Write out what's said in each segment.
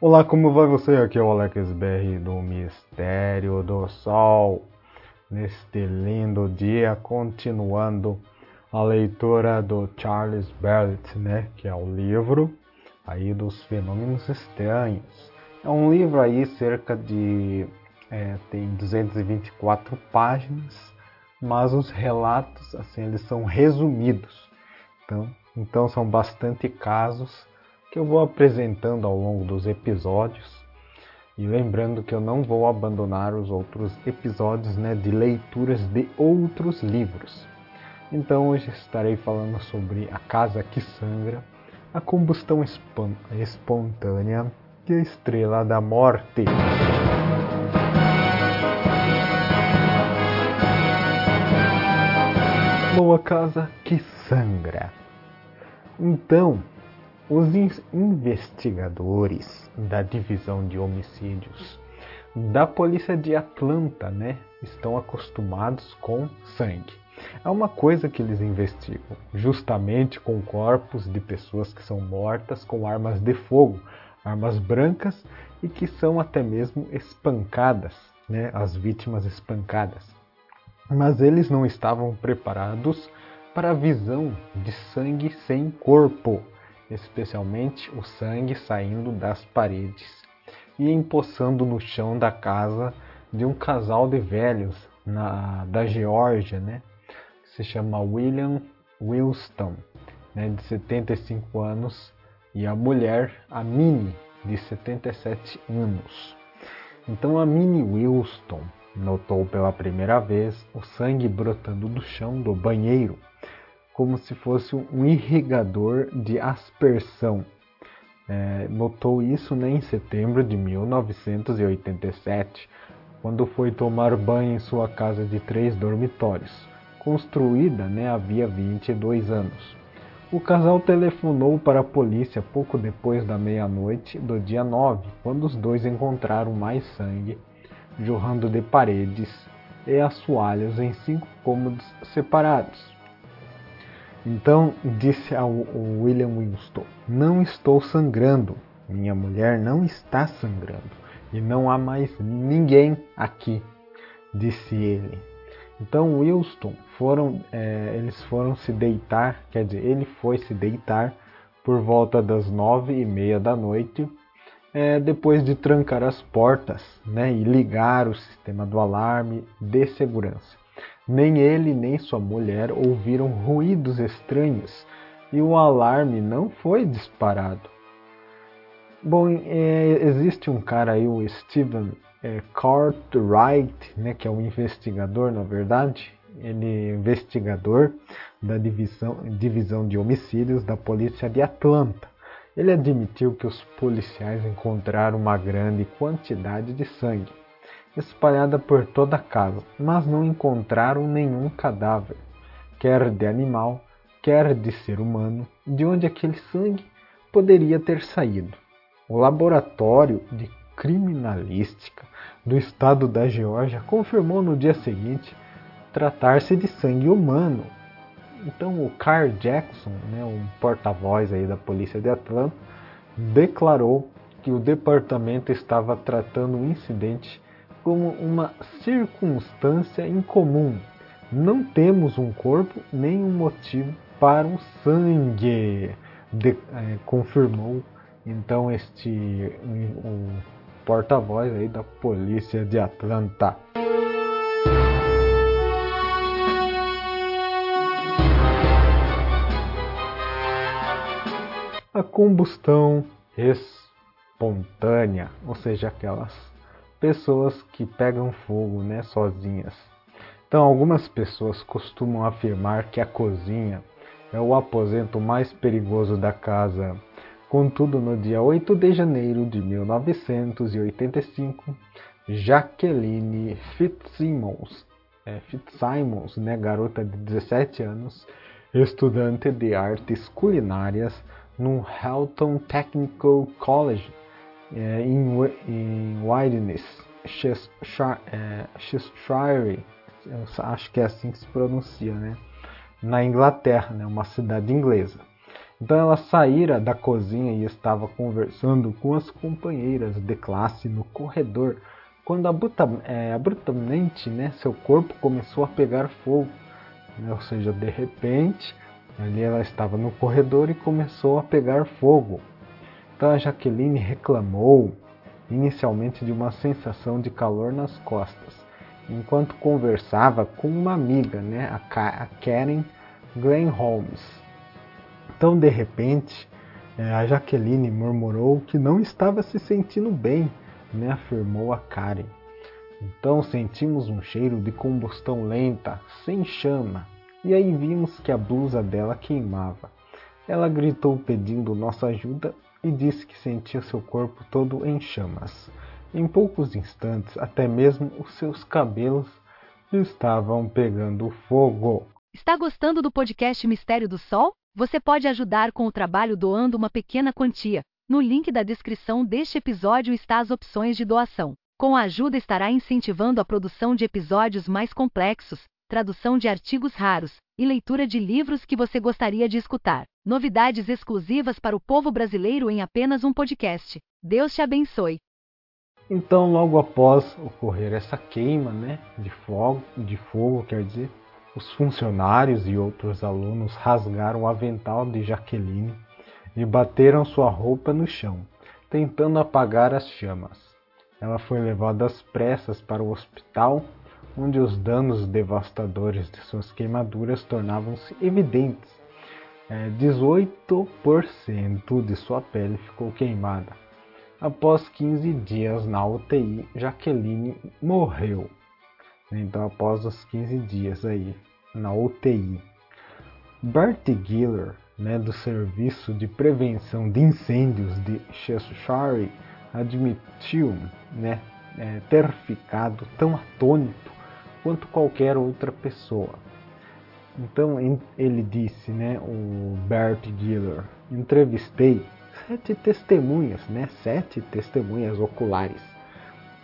Olá, como vai você? Aqui é o Alex BR do Mistério do Sol. Neste lindo dia, continuando a leitura do Charles Barrett, né, que é o livro aí dos fenômenos estranhos. É um livro aí cerca de é, tem 224 páginas, mas os relatos assim eles são resumidos. Então, então são bastante casos que eu vou apresentando ao longo dos episódios. E lembrando que eu não vou abandonar os outros episódios né, de leituras de outros livros. Então hoje estarei falando sobre A Casa que Sangra, a combustão espontânea e a Estrela da Morte. Boa Casa que Sangra. Então, os investigadores da divisão de homicídios da polícia de Atlanta, né, estão acostumados com sangue. É uma coisa que eles investigam, justamente com corpos de pessoas que são mortas com armas de fogo, armas brancas e que são até mesmo espancadas, né, as vítimas espancadas. Mas eles não estavam preparados para a visão de sangue sem corpo especialmente o sangue saindo das paredes e empoçando no chão da casa de um casal de velhos na, da Geórgia, né, se chama William Wilston, né, de 75 anos, e a mulher, a Minnie, de 77 anos. Então a Minnie Wilston notou pela primeira vez o sangue brotando do chão do banheiro como se fosse um irrigador de aspersão. É, notou isso né, em setembro de 1987, quando foi tomar banho em sua casa de três dormitórios, construída né, havia 22 anos. O casal telefonou para a polícia pouco depois da meia-noite do dia 9, quando os dois encontraram mais sangue jorrando de paredes e assoalhos em cinco cômodos separados. Então disse ao William Winston: Não estou sangrando. Minha mulher não está sangrando. E não há mais ninguém aqui, disse ele. Então Wilson foram, é, eles foram se deitar, quer dizer, ele foi se deitar por volta das nove e meia da noite, é, depois de trancar as portas né, e ligar o sistema do alarme de segurança. Nem ele nem sua mulher ouviram ruídos estranhos e o alarme não foi disparado. Bom, é, existe um cara aí, o Steven é, Cartwright, né, que é um investigador, na verdade. Ele é investigador da divisão, divisão de homicídios da polícia de Atlanta. Ele admitiu que os policiais encontraram uma grande quantidade de sangue espalhada por toda a casa, mas não encontraram nenhum cadáver, quer de animal, quer de ser humano, de onde aquele sangue poderia ter saído. O laboratório de criminalística do estado da Geórgia confirmou no dia seguinte tratar-se de sangue humano. Então o Carl Jackson, né, um porta-voz aí da polícia de Atlanta, declarou que o departamento estava tratando o incidente como uma circunstância incomum. Não temos um corpo nem um motivo para o sangue, de, é, confirmou então este o porta-voz aí da polícia de Atlanta. A combustão espontânea, ou seja, aquelas pessoas que pegam fogo né, sozinhas. Então, algumas pessoas costumam afirmar que a cozinha é o aposento mais perigoso da casa. Contudo, no dia 8 de janeiro de 1985, Jacqueline Fitzsimmons, é, Fitzsimons, né, garota de 17 anos, estudante de artes culinárias no Halton Technical College, é, em, em Widnes, Cheshire, Cheshire, acho que é assim que se pronuncia, né? na Inglaterra, né? uma cidade inglesa. Então ela saíra da cozinha e estava conversando com as companheiras de classe no corredor, quando é, abruptamente né, seu corpo começou a pegar fogo. Né? Ou seja, de repente, ali ela estava no corredor e começou a pegar fogo. Então a Jaqueline reclamou inicialmente de uma sensação de calor nas costas, enquanto conversava com uma amiga, né, a Karen Glenn Holmes. Então, de repente, é, a Jaqueline murmurou que não estava se sentindo bem, né? afirmou a Karen. Então sentimos um cheiro de combustão lenta, sem chama, e aí vimos que a blusa dela queimava. Ela gritou pedindo nossa ajuda e disse que sentia seu corpo todo em chamas. Em poucos instantes, até mesmo os seus cabelos estavam pegando fogo. Está gostando do podcast Mistério do Sol? Você pode ajudar com o trabalho doando uma pequena quantia. No link da descrição deste episódio está as opções de doação. Com a ajuda estará incentivando a produção de episódios mais complexos, tradução de artigos raros e leitura de livros que você gostaria de escutar. Novidades exclusivas para o povo brasileiro em apenas um podcast. Deus te abençoe. Então, logo após ocorrer essa queima, né, de fogo, de fogo, quer dizer, os funcionários e outros alunos rasgaram o avental de Jaqueline e bateram sua roupa no chão, tentando apagar as chamas. Ela foi levada às pressas para o hospital, onde os danos devastadores de suas queimaduras tornavam-se evidentes. É, 18% de sua pele ficou queimada. Após 15 dias na UTI, Jaqueline morreu. Então, após os 15 dias aí na UTI, Bert Giller, né, do Serviço de Prevenção de Incêndios de Cheshire, admitiu né, é, ter ficado tão atônito quanto qualquer outra pessoa. Então ele disse, né, o Bert Giller, entrevistei sete testemunhas, né, sete testemunhas oculares.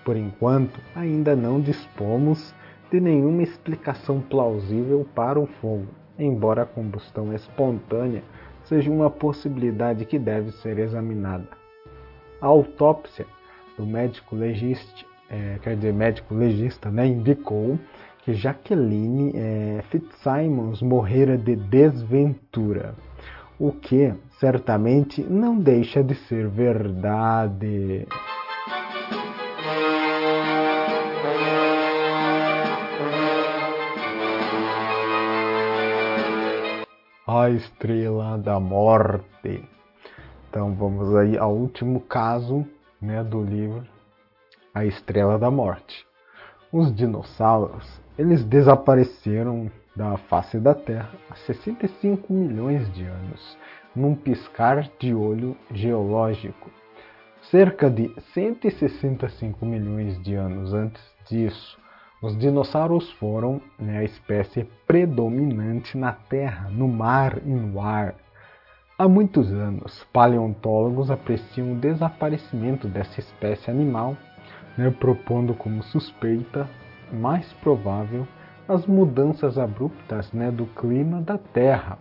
Por enquanto, ainda não dispomos de nenhuma explicação plausível para o fogo, embora a combustão espontânea seja uma possibilidade que deve ser examinada. A autópsia do médico legista, é, quer dizer, médico legista, né, indicou que Jacqueline é, Fitzsimons morrera de desventura, o que certamente não deixa de ser verdade. a estrela da morte. Então vamos aí ao último caso né, do livro A Estrela da Morte. Os dinossauros eles desapareceram da face da Terra há 65 milhões de anos, num piscar de olho geológico. Cerca de 165 milhões de anos antes disso, os dinossauros foram né, a espécie predominante na Terra, no mar e no ar. Há muitos anos, paleontólogos apreciam o desaparecimento dessa espécie animal, né, propondo como suspeita mais provável as mudanças abruptas né, do clima da Terra.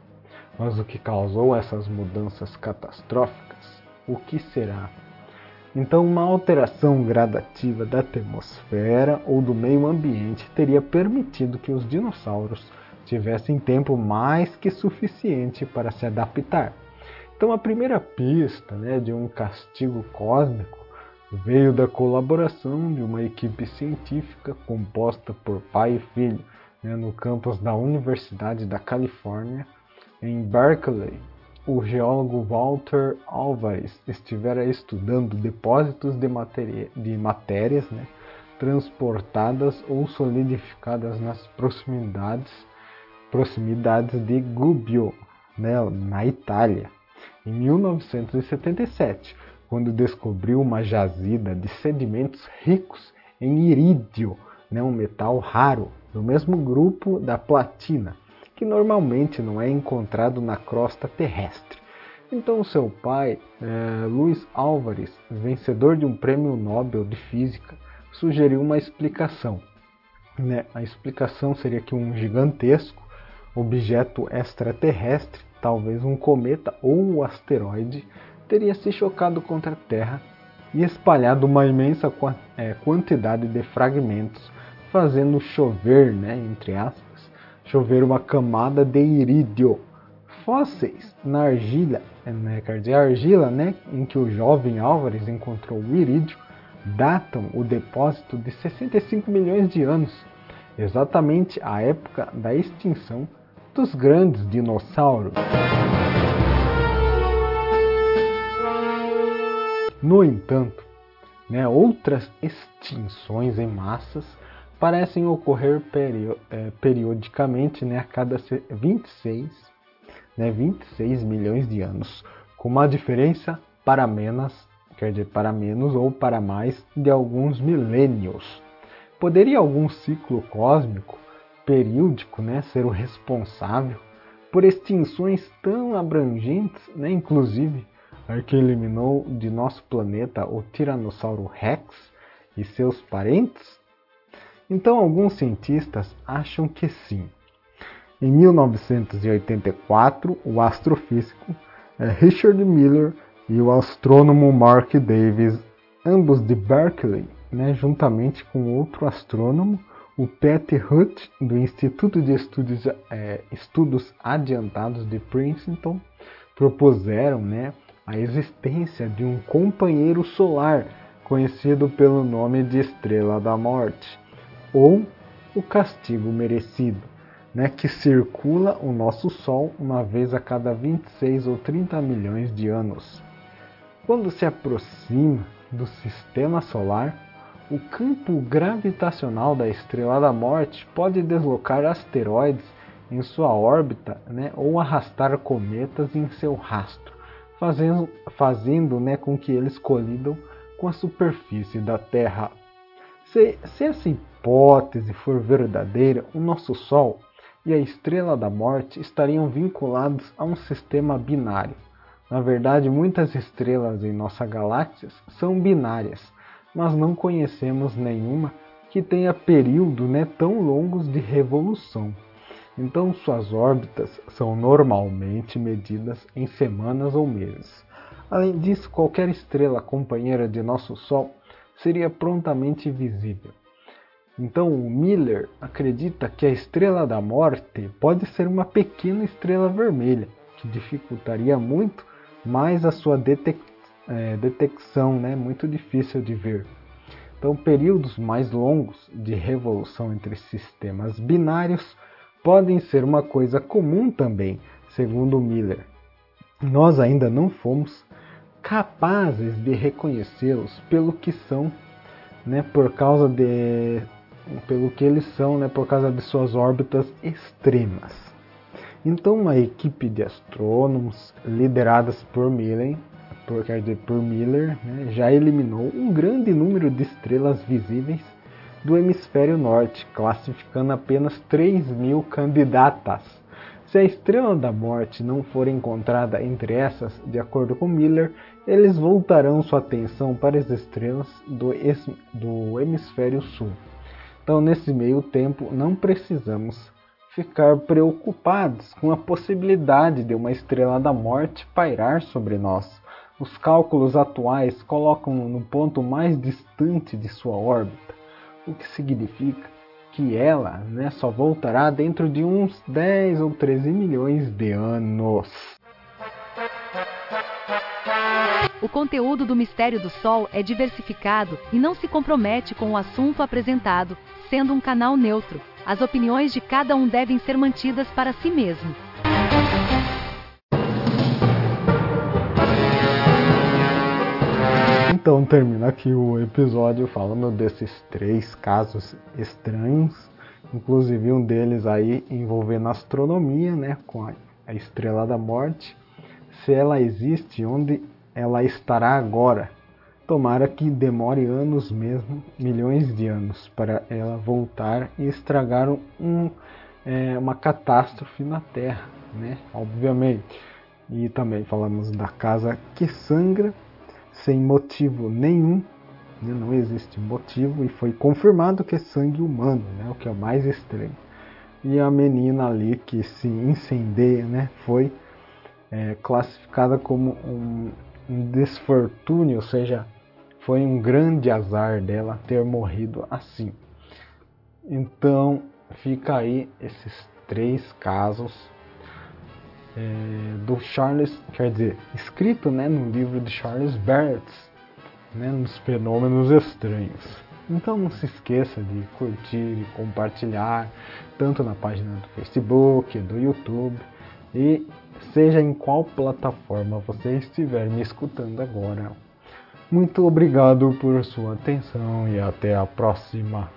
Mas o que causou essas mudanças catastróficas? O que será? Então, uma alteração gradativa da atmosfera ou do meio ambiente teria permitido que os dinossauros tivessem tempo mais que suficiente para se adaptar. Então, a primeira pista né, de um castigo cósmico veio da colaboração de uma equipe científica composta por pai e filho né, no campus da Universidade da Califórnia, em Berkeley, o geólogo Walter Alvarez estivera estudando depósitos de, de matérias né, transportadas ou solidificadas nas proximidades, proximidades de Gubbio, né, na Itália, em 1977, quando descobriu uma jazida de sedimentos ricos em irídio, né, um metal raro, do mesmo grupo da platina que normalmente não é encontrado na crosta terrestre. Então, seu pai, é, Luiz Álvares, vencedor de um prêmio Nobel de Física, sugeriu uma explicação. Né? A explicação seria que um gigantesco objeto extraterrestre, talvez um cometa ou um asteroide, teria se chocado contra a Terra e espalhado uma imensa é, quantidade de fragmentos, fazendo chover, né, entre aspas, chover uma camada de irídio. Fósseis na argila, é, né, quer dizer, argila, né, em que o jovem Álvares encontrou o irídio, datam o depósito de 65 milhões de anos, exatamente a época da extinção dos grandes dinossauros. No entanto, né, outras extinções em massas parecem ocorrer é, periodicamente né, a cada 26, né, 26 milhões de anos, com uma diferença para menos, quer dizer, para menos ou para mais de alguns milênios. Poderia algum ciclo cósmico períodico né, ser o responsável por extinções tão abrangentes, né, inclusive que eliminou de nosso planeta o Tiranossauro Rex e seus parentes? Então, alguns cientistas acham que sim. Em 1984, o astrofísico eh, Richard Miller e o astrônomo Mark Davis, ambos de Berkeley, né, juntamente com outro astrônomo, o Pat Hutt, do Instituto de Estudos, é, Estudos Adiantados de Princeton, propuseram né, a existência de um companheiro solar conhecido pelo nome de Estrela da Morte, ou o castigo merecido, né, que circula o nosso Sol uma vez a cada 26 ou 30 milhões de anos. Quando se aproxima do sistema solar, o campo gravitacional da Estrela da Morte pode deslocar asteroides em sua órbita né, ou arrastar cometas em seu rastro, fazendo, fazendo né, com que eles colidam com a superfície da Terra. Se, se essa hipótese for verdadeira, o nosso Sol e a Estrela da Morte estariam vinculados a um sistema binário. Na verdade, muitas estrelas em nossa galáxia são binárias mas não conhecemos nenhuma que tenha períodos né, tão longos de revolução. Então, suas órbitas são normalmente medidas em semanas ou meses. Além disso, qualquer estrela companheira de nosso Sol seria prontamente visível. Então, Miller acredita que a estrela da morte pode ser uma pequena estrela vermelha, que dificultaria muito mais a sua detecção é, detecção né, muito difícil de ver. Então, períodos mais longos de revolução entre sistemas binários podem ser uma coisa comum também, segundo Miller. Nós ainda não fomos capazes de reconhecê-los pelo que são, né, por causa de pelo que eles são, né, por causa de suas órbitas extremas. Então, uma equipe de astrônomos lideradas por Miller por, dizer, por Miller, né, já eliminou um grande número de estrelas visíveis do hemisfério norte, classificando apenas 3 mil candidatas. Se a estrela da morte não for encontrada entre essas, de acordo com Miller, eles voltarão sua atenção para as estrelas do, do hemisfério sul. Então, nesse meio tempo, não precisamos ficar preocupados com a possibilidade de uma estrela da morte pairar sobre nós os cálculos atuais colocam no ponto mais distante de sua órbita, o que significa que ela né, só voltará dentro de uns 10 ou 13 milhões de anos. O conteúdo do Mistério do Sol é diversificado e não se compromete com o assunto apresentado, sendo um canal neutro. As opiniões de cada um devem ser mantidas para si mesmo. Então termina aqui o episódio falando desses três casos estranhos, inclusive um deles aí envolvendo astronomia, né, com a, a estrela da morte. Se ela existe, onde ela estará agora? Tomara que demore anos mesmo, milhões de anos, para ela voltar e estragar um, é, uma catástrofe na Terra, né? Obviamente. E também falamos da casa que sangra sem motivo nenhum né? não existe motivo e foi confirmado que é sangue humano, né? o que é o mais estranho. E a menina ali que se incendeia né? foi é, classificada como um, um desfortúnio, ou seja, foi um grande azar dela ter morrido assim. Então fica aí esses três casos é, do Charles, quer dizer, escrito né, no livro de Charles Barrett, né, nos fenômenos estranhos. Então não se esqueça de curtir e compartilhar, tanto na página do Facebook, do YouTube, e seja em qual plataforma você estiver me escutando agora. Muito obrigado por sua atenção e até a próxima.